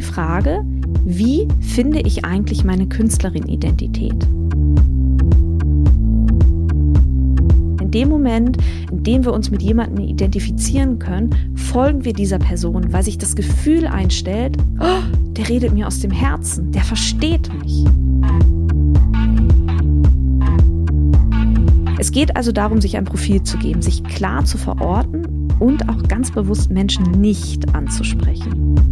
die Frage, wie finde ich eigentlich meine Künstlerin-Identität? In dem Moment, in dem wir uns mit jemandem identifizieren können, folgen wir dieser Person, weil sich das Gefühl einstellt, oh, der redet mir aus dem Herzen, der versteht mich. Es geht also darum, sich ein Profil zu geben, sich klar zu verorten und auch ganz bewusst Menschen nicht anzusprechen.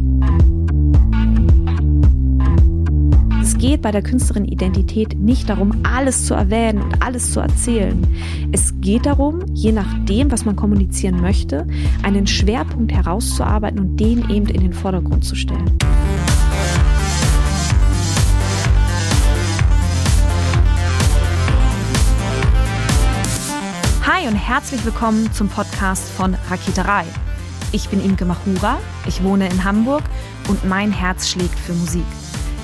Geht bei der Künstlerin-Identität nicht darum, alles zu erwähnen und alles zu erzählen. Es geht darum, je nachdem, was man kommunizieren möchte, einen Schwerpunkt herauszuarbeiten und den eben in den Vordergrund zu stellen. Hi und herzlich willkommen zum Podcast von Raketerei. Ich bin Imke Machura, ich wohne in Hamburg und mein Herz schlägt für Musik.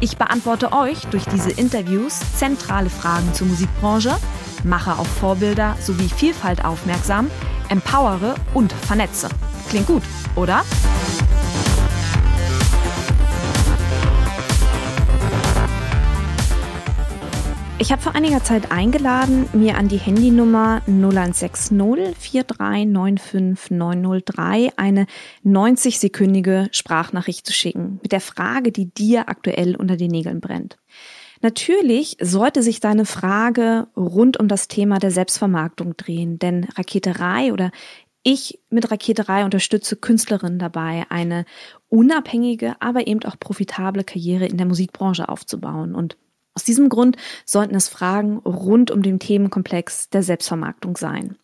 Ich beantworte euch durch diese Interviews zentrale Fragen zur Musikbranche, mache auf Vorbilder sowie Vielfalt aufmerksam, empowere und vernetze. Klingt gut, oder? Ich habe vor einiger Zeit eingeladen, mir an die Handynummer 0160 4395 903 eine 90-sekündige Sprachnachricht zu schicken mit der Frage, die dir aktuell unter den Nägeln brennt. Natürlich sollte sich deine Frage rund um das Thema der Selbstvermarktung drehen, denn Raketerei oder ich mit Raketerei unterstütze Künstlerinnen dabei, eine unabhängige, aber eben auch profitable Karriere in der Musikbranche aufzubauen. Und aus diesem Grund sollten es Fragen rund um den Themenkomplex der Selbstvermarktung sein.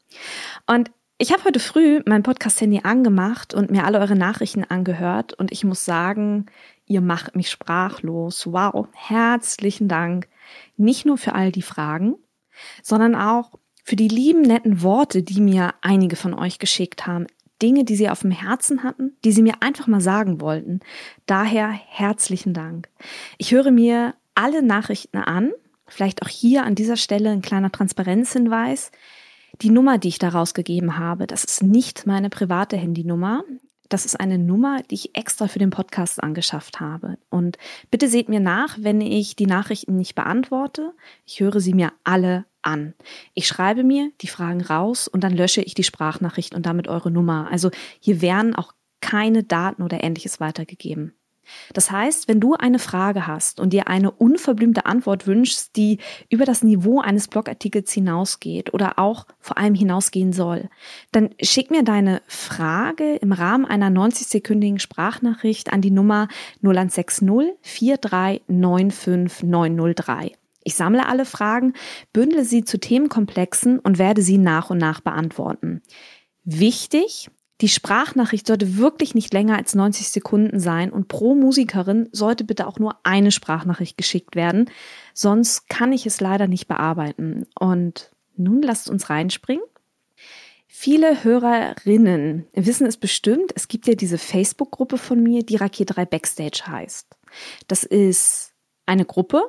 Und ich habe heute früh mein Podcast-Handy angemacht und mir alle eure Nachrichten angehört und ich muss sagen, ihr macht mich sprachlos. Wow, herzlichen Dank. Nicht nur für all die Fragen, sondern auch für die lieben, netten Worte, die mir einige von euch geschickt haben. Dinge, die sie auf dem Herzen hatten, die sie mir einfach mal sagen wollten. Daher herzlichen Dank. Ich höre mir alle Nachrichten an. Vielleicht auch hier an dieser Stelle ein kleiner Transparenzhinweis. Die Nummer, die ich da rausgegeben habe, das ist nicht meine private Handynummer. Das ist eine Nummer, die ich extra für den Podcast angeschafft habe. Und bitte seht mir nach, wenn ich die Nachrichten nicht beantworte. Ich höre sie mir alle an. Ich schreibe mir die Fragen raus und dann lösche ich die Sprachnachricht und damit eure Nummer. Also hier werden auch keine Daten oder ähnliches weitergegeben. Das heißt, wenn du eine Frage hast und dir eine unverblümte Antwort wünschst, die über das Niveau eines Blogartikels hinausgeht oder auch vor allem hinausgehen soll, dann schick mir deine Frage im Rahmen einer 90-sekündigen Sprachnachricht an die Nummer 0160 4395 903. Ich sammle alle Fragen, bündle sie zu Themenkomplexen und werde sie nach und nach beantworten. Wichtig, die Sprachnachricht sollte wirklich nicht länger als 90 Sekunden sein und pro Musikerin sollte bitte auch nur eine Sprachnachricht geschickt werden, sonst kann ich es leider nicht bearbeiten. Und nun lasst uns reinspringen. Viele Hörerinnen wissen es bestimmt, es gibt ja diese Facebook-Gruppe von mir, die Raket 3 Backstage heißt. Das ist eine Gruppe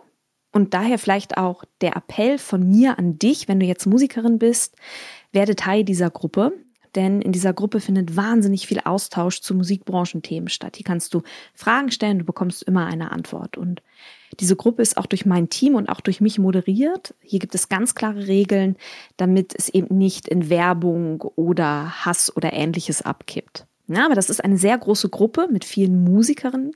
und daher vielleicht auch der Appell von mir an dich, wenn du jetzt Musikerin bist, werde Teil dieser Gruppe denn in dieser Gruppe findet wahnsinnig viel Austausch zu Musikbranchenthemen statt. Hier kannst du Fragen stellen, du bekommst immer eine Antwort. Und diese Gruppe ist auch durch mein Team und auch durch mich moderiert. Hier gibt es ganz klare Regeln, damit es eben nicht in Werbung oder Hass oder ähnliches abkippt. Ja, aber das ist eine sehr große Gruppe mit vielen Musikerinnen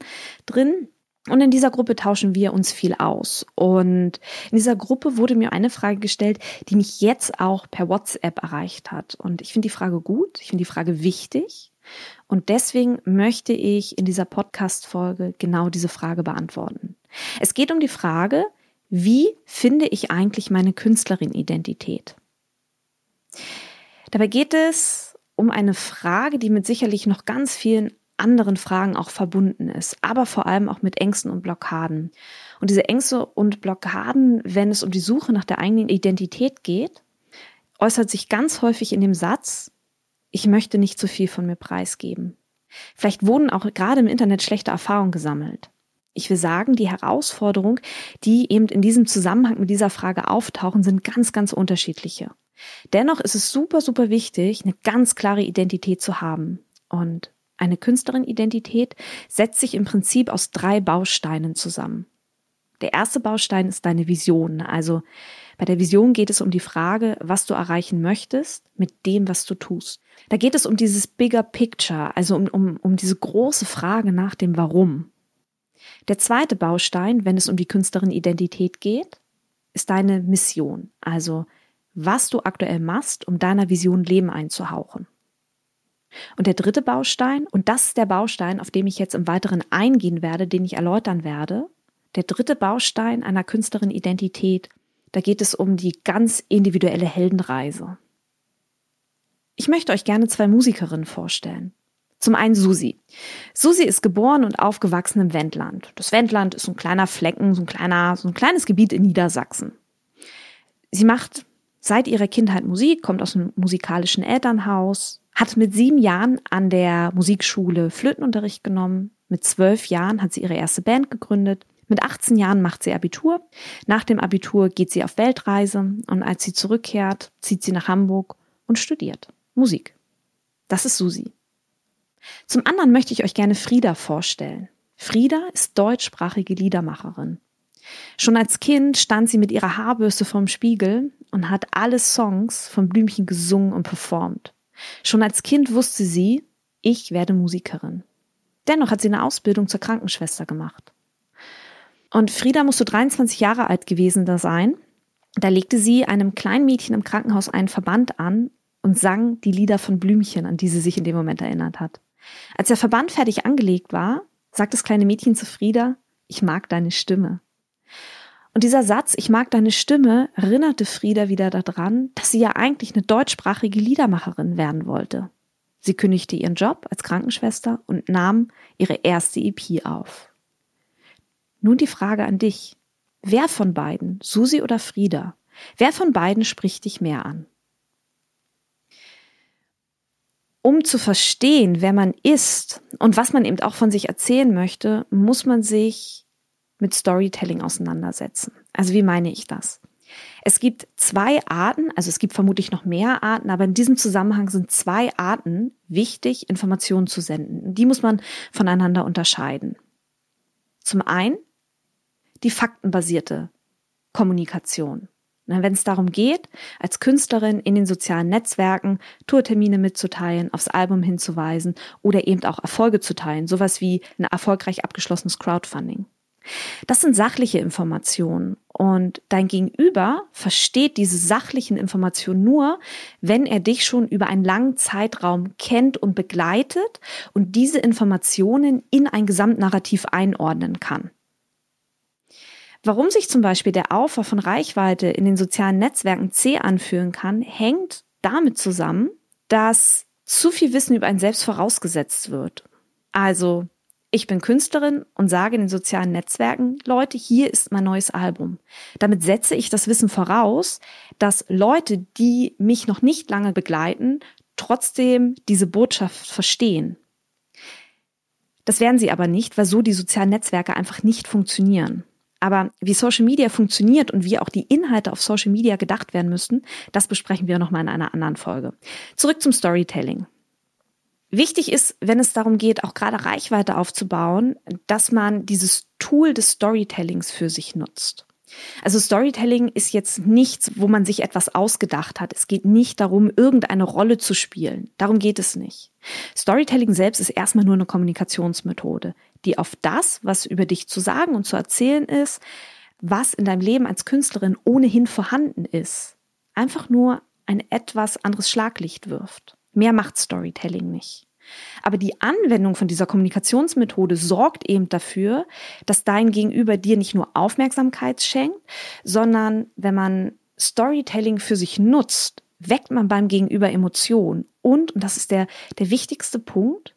drin. Und in dieser Gruppe tauschen wir uns viel aus. Und in dieser Gruppe wurde mir eine Frage gestellt, die mich jetzt auch per WhatsApp erreicht hat. Und ich finde die Frage gut, ich finde die Frage wichtig. Und deswegen möchte ich in dieser Podcast-Folge genau diese Frage beantworten. Es geht um die Frage, wie finde ich eigentlich meine Künstlerin-Identität? Dabei geht es um eine Frage, die mit sicherlich noch ganz vielen anderen Fragen auch verbunden ist, aber vor allem auch mit Ängsten und Blockaden. Und diese Ängste und Blockaden, wenn es um die Suche nach der eigenen Identität geht, äußert sich ganz häufig in dem Satz, ich möchte nicht zu viel von mir preisgeben. Vielleicht wurden auch gerade im Internet schlechte Erfahrungen gesammelt. Ich will sagen, die Herausforderungen, die eben in diesem Zusammenhang mit dieser Frage auftauchen, sind ganz, ganz unterschiedliche. Dennoch ist es super, super wichtig, eine ganz klare Identität zu haben. Und eine Künstlerin-Identität setzt sich im Prinzip aus drei Bausteinen zusammen. Der erste Baustein ist deine Vision. Also bei der Vision geht es um die Frage, was du erreichen möchtest mit dem, was du tust. Da geht es um dieses bigger picture, also um, um, um diese große Frage nach dem Warum. Der zweite Baustein, wenn es um die Künstlerin-Identität geht, ist deine Mission. Also was du aktuell machst, um deiner Vision Leben einzuhauchen. Und der dritte Baustein, und das ist der Baustein, auf den ich jetzt im Weiteren eingehen werde, den ich erläutern werde, der dritte Baustein einer Künstlerin-Identität, da geht es um die ganz individuelle Heldenreise. Ich möchte euch gerne zwei Musikerinnen vorstellen. Zum einen Susi. Susi ist geboren und aufgewachsen im Wendland. Das Wendland ist so ein kleiner Flecken, so ein kleiner, so ein kleines Gebiet in Niedersachsen. Sie macht seit ihrer Kindheit Musik, kommt aus einem musikalischen Elternhaus, hat mit sieben Jahren an der Musikschule Flötenunterricht genommen. Mit zwölf Jahren hat sie ihre erste Band gegründet. Mit 18 Jahren macht sie Abitur. Nach dem Abitur geht sie auf Weltreise und als sie zurückkehrt, zieht sie nach Hamburg und studiert Musik. Das ist Susi. Zum anderen möchte ich euch gerne Frieda vorstellen. Frieda ist deutschsprachige Liedermacherin. Schon als Kind stand sie mit ihrer Haarbürste vorm Spiegel und hat alle Songs von Blümchen gesungen und performt. Schon als Kind wusste sie, ich werde Musikerin. Dennoch hat sie eine Ausbildung zur Krankenschwester gemacht. Und Frieda musste 23 Jahre alt gewesen da sein. Da legte sie einem kleinen Mädchen im Krankenhaus einen Verband an und sang die Lieder von Blümchen, an die sie sich in dem Moment erinnert hat. Als der Verband fertig angelegt war, sagt das kleine Mädchen zu Frieda, ich mag deine Stimme. Und dieser Satz, ich mag deine Stimme, erinnerte Frieda wieder daran, dass sie ja eigentlich eine deutschsprachige Liedermacherin werden wollte. Sie kündigte ihren Job als Krankenschwester und nahm ihre erste EP auf. Nun die Frage an dich. Wer von beiden, Susi oder Frieda, wer von beiden spricht dich mehr an? Um zu verstehen, wer man ist und was man eben auch von sich erzählen möchte, muss man sich mit Storytelling auseinandersetzen. Also wie meine ich das? Es gibt zwei Arten, also es gibt vermutlich noch mehr Arten, aber in diesem Zusammenhang sind zwei Arten wichtig, Informationen zu senden. Die muss man voneinander unterscheiden. Zum einen die faktenbasierte Kommunikation. Wenn es darum geht, als Künstlerin in den sozialen Netzwerken Tourtermine mitzuteilen, aufs Album hinzuweisen oder eben auch Erfolge zu teilen, sowas wie ein erfolgreich abgeschlossenes Crowdfunding. Das sind sachliche Informationen und dein Gegenüber versteht diese sachlichen Informationen nur, wenn er dich schon über einen langen Zeitraum kennt und begleitet und diese Informationen in ein Gesamtnarrativ einordnen kann. Warum sich zum Beispiel der Aufbau von Reichweite in den sozialen Netzwerken C anfühlen kann, hängt damit zusammen, dass zu viel Wissen über einen selbst vorausgesetzt wird. Also ich bin Künstlerin und sage in den sozialen Netzwerken, Leute, hier ist mein neues Album. Damit setze ich das Wissen voraus, dass Leute, die mich noch nicht lange begleiten, trotzdem diese Botschaft verstehen. Das werden sie aber nicht, weil so die sozialen Netzwerke einfach nicht funktionieren. Aber wie Social Media funktioniert und wie auch die Inhalte auf Social Media gedacht werden müssen, das besprechen wir nochmal in einer anderen Folge. Zurück zum Storytelling. Wichtig ist, wenn es darum geht, auch gerade Reichweite aufzubauen, dass man dieses Tool des Storytellings für sich nutzt. Also Storytelling ist jetzt nichts, wo man sich etwas ausgedacht hat. Es geht nicht darum, irgendeine Rolle zu spielen. Darum geht es nicht. Storytelling selbst ist erstmal nur eine Kommunikationsmethode, die auf das, was über dich zu sagen und zu erzählen ist, was in deinem Leben als Künstlerin ohnehin vorhanden ist, einfach nur ein etwas anderes Schlaglicht wirft. Mehr macht Storytelling nicht. Aber die Anwendung von dieser Kommunikationsmethode sorgt eben dafür, dass dein Gegenüber dir nicht nur Aufmerksamkeit schenkt, sondern wenn man Storytelling für sich nutzt, weckt man beim Gegenüber Emotionen. Und, und das ist der, der wichtigste Punkt,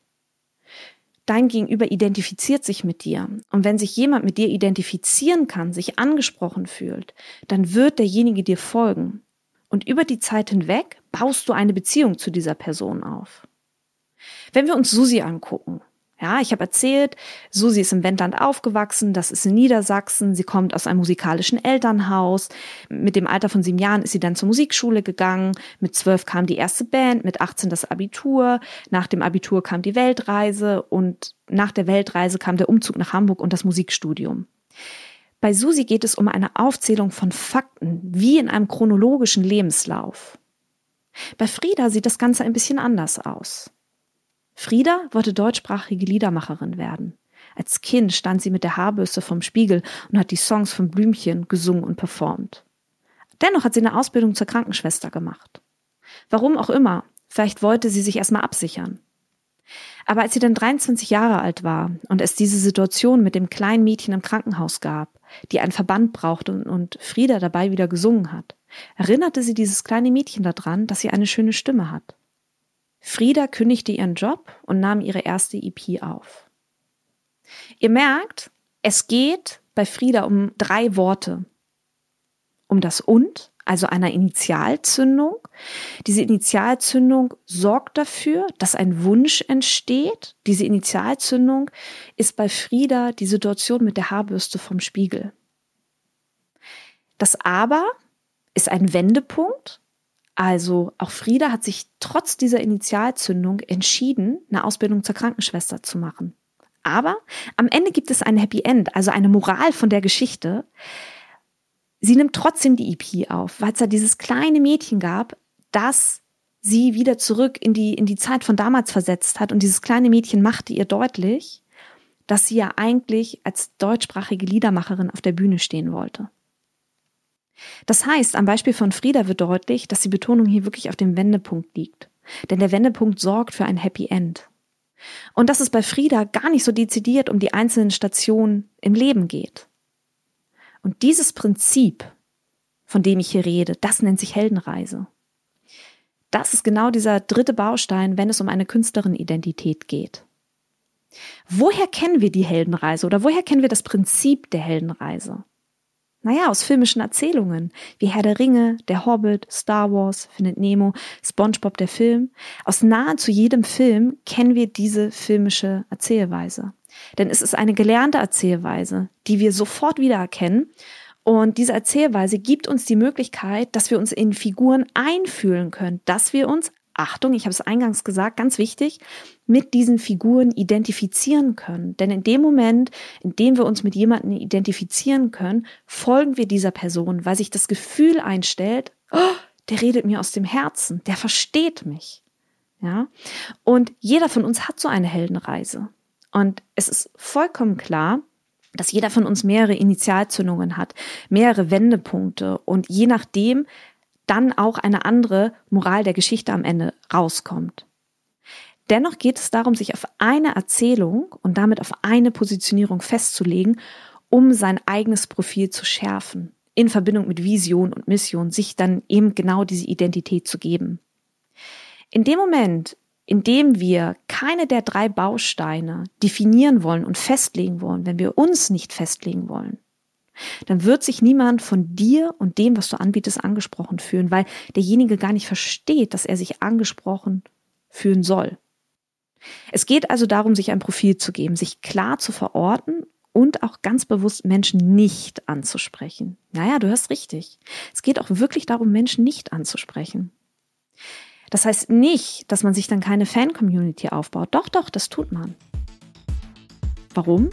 dein Gegenüber identifiziert sich mit dir. Und wenn sich jemand mit dir identifizieren kann, sich angesprochen fühlt, dann wird derjenige dir folgen. Und über die Zeit hinweg baust du eine Beziehung zu dieser Person auf. Wenn wir uns Susi angucken, ja, ich habe erzählt, Susi ist im Wendland aufgewachsen, das ist in Niedersachsen, sie kommt aus einem musikalischen Elternhaus. Mit dem Alter von sieben Jahren ist sie dann zur Musikschule gegangen, mit zwölf kam die erste Band, mit 18 das Abitur, nach dem Abitur kam die Weltreise und nach der Weltreise kam der Umzug nach Hamburg und das Musikstudium. Bei Susi geht es um eine Aufzählung von Fakten, wie in einem chronologischen Lebenslauf. Bei Frieda sieht das Ganze ein bisschen anders aus. Frieda wollte deutschsprachige Liedermacherin werden. Als Kind stand sie mit der Haarbürste vom Spiegel und hat die Songs von Blümchen gesungen und performt. Dennoch hat sie eine Ausbildung zur Krankenschwester gemacht. Warum auch immer, vielleicht wollte sie sich erstmal absichern. Aber als sie dann 23 Jahre alt war und es diese Situation mit dem kleinen Mädchen im Krankenhaus gab, die einen Verband brauchte und Frieda dabei wieder gesungen hat, erinnerte sie dieses kleine Mädchen daran, dass sie eine schöne Stimme hat. Frieda kündigte ihren Job und nahm ihre erste EP auf. Ihr merkt, es geht bei Frieda um drei Worte. Um das und, also einer Initialzündung. Diese Initialzündung sorgt dafür, dass ein Wunsch entsteht. Diese Initialzündung ist bei Frieda die Situation mit der Haarbürste vom Spiegel. Das aber ist ein Wendepunkt also auch Frieda hat sich trotz dieser Initialzündung entschieden, eine Ausbildung zur Krankenschwester zu machen. Aber am Ende gibt es ein Happy End, also eine Moral von der Geschichte. Sie nimmt trotzdem die EP auf, weil es da dieses kleine Mädchen gab, das sie wieder zurück in die, in die Zeit von damals versetzt hat. Und dieses kleine Mädchen machte ihr deutlich, dass sie ja eigentlich als deutschsprachige Liedermacherin auf der Bühne stehen wollte. Das heißt, am Beispiel von Frieda wird deutlich, dass die Betonung hier wirklich auf dem Wendepunkt liegt. Denn der Wendepunkt sorgt für ein Happy End. Und dass es bei Frieda gar nicht so dezidiert um die einzelnen Stationen im Leben geht. Und dieses Prinzip, von dem ich hier rede, das nennt sich Heldenreise. Das ist genau dieser dritte Baustein, wenn es um eine Künstlerin-Identität geht. Woher kennen wir die Heldenreise oder woher kennen wir das Prinzip der Heldenreise? Naja, aus filmischen Erzählungen, wie Herr der Ringe, Der Hobbit, Star Wars, Findet Nemo, SpongeBob der Film. Aus nahezu jedem Film kennen wir diese filmische Erzählweise. Denn es ist eine gelernte Erzählweise, die wir sofort wiedererkennen. Und diese Erzählweise gibt uns die Möglichkeit, dass wir uns in Figuren einfühlen können, dass wir uns Achtung, ich habe es eingangs gesagt, ganz wichtig, mit diesen Figuren identifizieren können. Denn in dem Moment, in dem wir uns mit jemandem identifizieren können, folgen wir dieser Person, weil sich das Gefühl einstellt, oh, der redet mir aus dem Herzen, der versteht mich. Ja? Und jeder von uns hat so eine Heldenreise. Und es ist vollkommen klar, dass jeder von uns mehrere Initialzündungen hat, mehrere Wendepunkte und je nachdem dann auch eine andere Moral der Geschichte am Ende rauskommt. Dennoch geht es darum, sich auf eine Erzählung und damit auf eine Positionierung festzulegen, um sein eigenes Profil zu schärfen, in Verbindung mit Vision und Mission, sich dann eben genau diese Identität zu geben. In dem Moment, in dem wir keine der drei Bausteine definieren wollen und festlegen wollen, wenn wir uns nicht festlegen wollen, dann wird sich niemand von dir und dem, was du anbietest, angesprochen fühlen, weil derjenige gar nicht versteht, dass er sich angesprochen fühlen soll. Es geht also darum, sich ein Profil zu geben, sich klar zu verorten und auch ganz bewusst Menschen nicht anzusprechen. Naja, du hörst richtig. Es geht auch wirklich darum, Menschen nicht anzusprechen. Das heißt nicht, dass man sich dann keine Fan-Community aufbaut. Doch, doch, das tut man. Warum?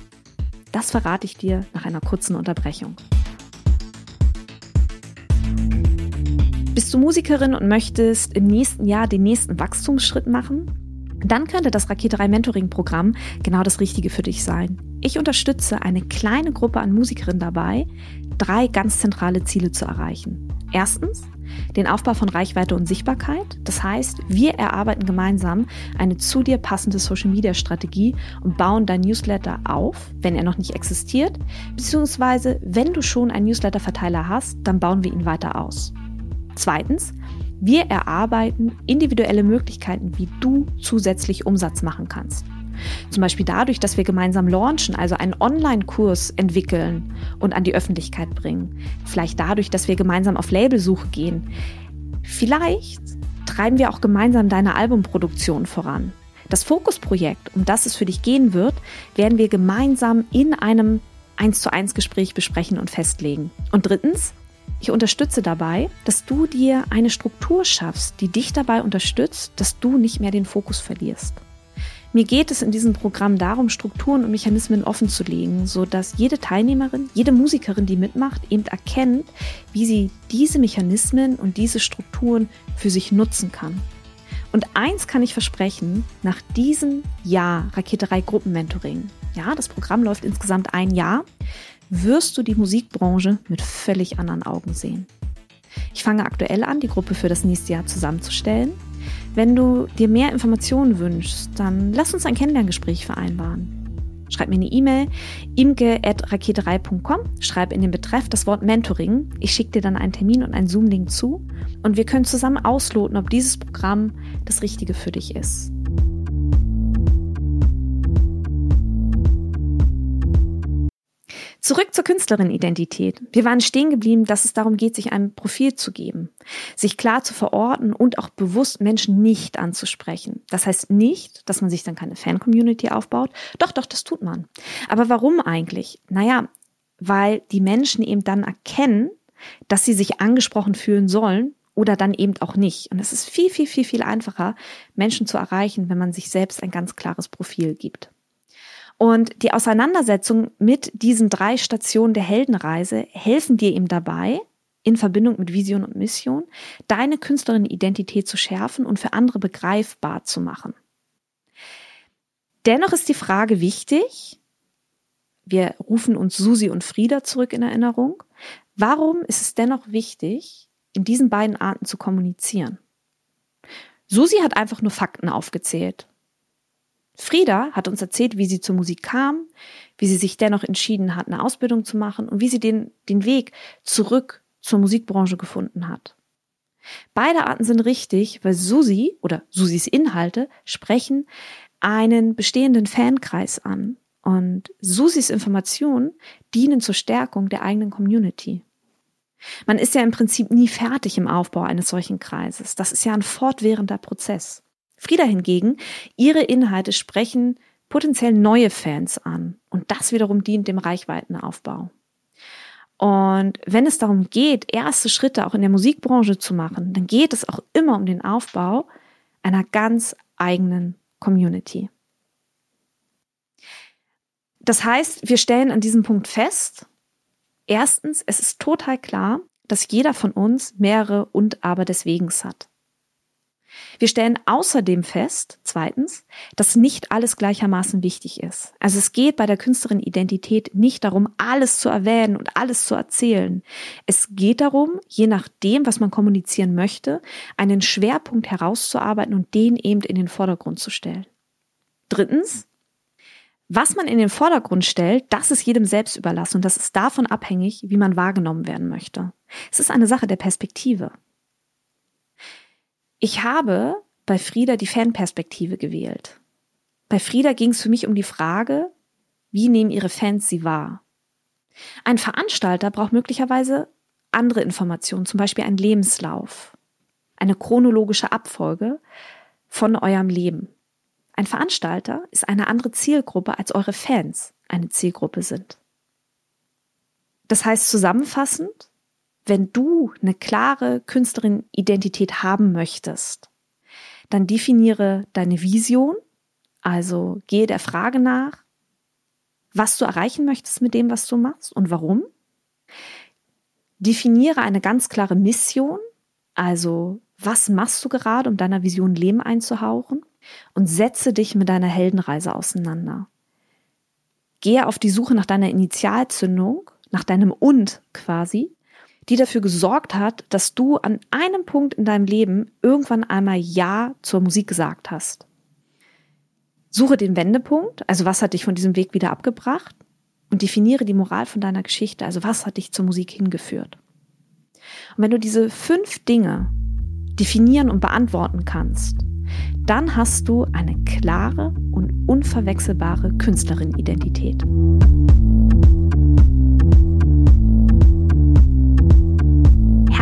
Das verrate ich dir nach einer kurzen Unterbrechung. Bist du Musikerin und möchtest im nächsten Jahr den nächsten Wachstumsschritt machen? Dann könnte das Raketerei Mentoring Programm genau das Richtige für dich sein. Ich unterstütze eine kleine Gruppe an Musikerinnen dabei, drei ganz zentrale Ziele zu erreichen. Erstens, den Aufbau von Reichweite und Sichtbarkeit. Das heißt, wir erarbeiten gemeinsam eine zu dir passende Social-Media-Strategie und bauen dein Newsletter auf, wenn er noch nicht existiert, beziehungsweise wenn du schon einen Newsletter-Verteiler hast, dann bauen wir ihn weiter aus. Zweitens, wir erarbeiten individuelle Möglichkeiten, wie du zusätzlich Umsatz machen kannst. Zum Beispiel dadurch, dass wir gemeinsam launchen, also einen Online-Kurs entwickeln und an die Öffentlichkeit bringen. Vielleicht dadurch, dass wir gemeinsam auf Labelsuche gehen. Vielleicht treiben wir auch gemeinsam deine Albumproduktion voran. Das Fokusprojekt, um das es für dich gehen wird, werden wir gemeinsam in einem 1 zu 1 Gespräch besprechen und festlegen. Und drittens, ich unterstütze dabei, dass du dir eine Struktur schaffst, die dich dabei unterstützt, dass du nicht mehr den Fokus verlierst. Mir geht es in diesem Programm darum, Strukturen und Mechanismen offen zu legen, so dass jede Teilnehmerin, jede Musikerin, die mitmacht, eben erkennt, wie sie diese Mechanismen und diese Strukturen für sich nutzen kann. Und eins kann ich versprechen, nach diesem Jahr Raketerei Gruppenmentoring, ja, das Programm läuft insgesamt ein Jahr, wirst du die Musikbranche mit völlig anderen Augen sehen. Ich fange aktuell an, die Gruppe für das nächste Jahr zusammenzustellen. Wenn du dir mehr Informationen wünschst, dann lass uns ein Kennenlerngespräch vereinbaren. Schreib mir eine E-Mail imke.raketerei.com, schreib in den Betreff das Wort Mentoring. Ich schicke dir dann einen Termin und einen Zoom-Link zu und wir können zusammen ausloten, ob dieses Programm das Richtige für dich ist. Zurück zur Künstlerin-Identität. Wir waren stehen geblieben, dass es darum geht, sich ein Profil zu geben, sich klar zu verorten und auch bewusst Menschen nicht anzusprechen. Das heißt nicht, dass man sich dann keine Fan-Community aufbaut. Doch, doch, das tut man. Aber warum eigentlich? Naja, weil die Menschen eben dann erkennen, dass sie sich angesprochen fühlen sollen oder dann eben auch nicht. Und es ist viel, viel, viel, viel einfacher, Menschen zu erreichen, wenn man sich selbst ein ganz klares Profil gibt. Und die Auseinandersetzung mit diesen drei Stationen der Heldenreise helfen dir eben dabei, in Verbindung mit Vision und Mission, deine Künstlerin-Identität zu schärfen und für andere begreifbar zu machen. Dennoch ist die Frage wichtig, wir rufen uns Susi und Frieda zurück in Erinnerung, warum ist es dennoch wichtig, in diesen beiden Arten zu kommunizieren? Susi hat einfach nur Fakten aufgezählt. Frieda hat uns erzählt, wie sie zur Musik kam, wie sie sich dennoch entschieden hat, eine Ausbildung zu machen und wie sie den, den Weg zurück zur Musikbranche gefunden hat. Beide Arten sind richtig, weil Susi oder Susis Inhalte sprechen einen bestehenden Fankreis an und Susis Informationen dienen zur Stärkung der eigenen Community. Man ist ja im Prinzip nie fertig im Aufbau eines solchen Kreises. Das ist ja ein fortwährender Prozess. Frieda hingegen, ihre Inhalte sprechen potenziell neue Fans an und das wiederum dient dem Reichweitenaufbau. Und wenn es darum geht, erste Schritte auch in der Musikbranche zu machen, dann geht es auch immer um den Aufbau einer ganz eigenen Community. Das heißt, wir stellen an diesem Punkt fest, erstens, es ist total klar, dass jeder von uns mehrere und aber deswegens hat. Wir stellen außerdem fest, zweitens, dass nicht alles gleichermaßen wichtig ist. Also es geht bei der Künstlerin-Identität nicht darum, alles zu erwähnen und alles zu erzählen. Es geht darum, je nachdem, was man kommunizieren möchte, einen Schwerpunkt herauszuarbeiten und den eben in den Vordergrund zu stellen. Drittens, was man in den Vordergrund stellt, das ist jedem selbst überlassen und das ist davon abhängig, wie man wahrgenommen werden möchte. Es ist eine Sache der Perspektive. Ich habe bei Frieda die Fanperspektive gewählt. Bei Frieda ging es für mich um die Frage, wie nehmen ihre Fans sie wahr? Ein Veranstalter braucht möglicherweise andere Informationen, zum Beispiel einen Lebenslauf, eine chronologische Abfolge von eurem Leben. Ein Veranstalter ist eine andere Zielgruppe, als eure Fans eine Zielgruppe sind. Das heißt zusammenfassend, wenn du eine klare Künstlerin-Identität haben möchtest, dann definiere deine Vision, also gehe der Frage nach, was du erreichen möchtest mit dem, was du machst und warum. Definiere eine ganz klare Mission, also was machst du gerade, um deiner Vision Leben einzuhauchen und setze dich mit deiner Heldenreise auseinander. Gehe auf die Suche nach deiner Initialzündung, nach deinem Und quasi die dafür gesorgt hat, dass du an einem Punkt in deinem Leben irgendwann einmal Ja zur Musik gesagt hast. Suche den Wendepunkt, also was hat dich von diesem Weg wieder abgebracht und definiere die Moral von deiner Geschichte, also was hat dich zur Musik hingeführt. Und wenn du diese fünf Dinge definieren und beantworten kannst, Dann hast du eine klare und unverwechselbare Künstlerin-Identität.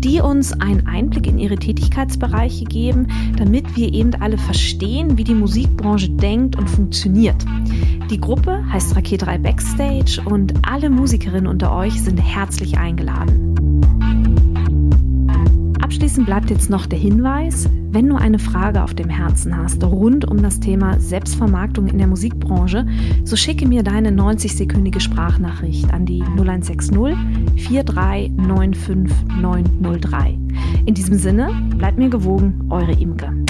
die uns einen Einblick in ihre Tätigkeitsbereiche geben, damit wir eben alle verstehen, wie die Musikbranche denkt und funktioniert. Die Gruppe heißt Raketerei Backstage und alle Musikerinnen unter euch sind herzlich eingeladen. Abschließend bleibt jetzt noch der Hinweis, wenn du eine Frage auf dem Herzen hast rund um das Thema Selbstvermarktung in der Musikbranche, so schicke mir deine 90-sekündige Sprachnachricht an die 0160 4395903. In diesem Sinne, bleibt mir gewogen, eure Imke.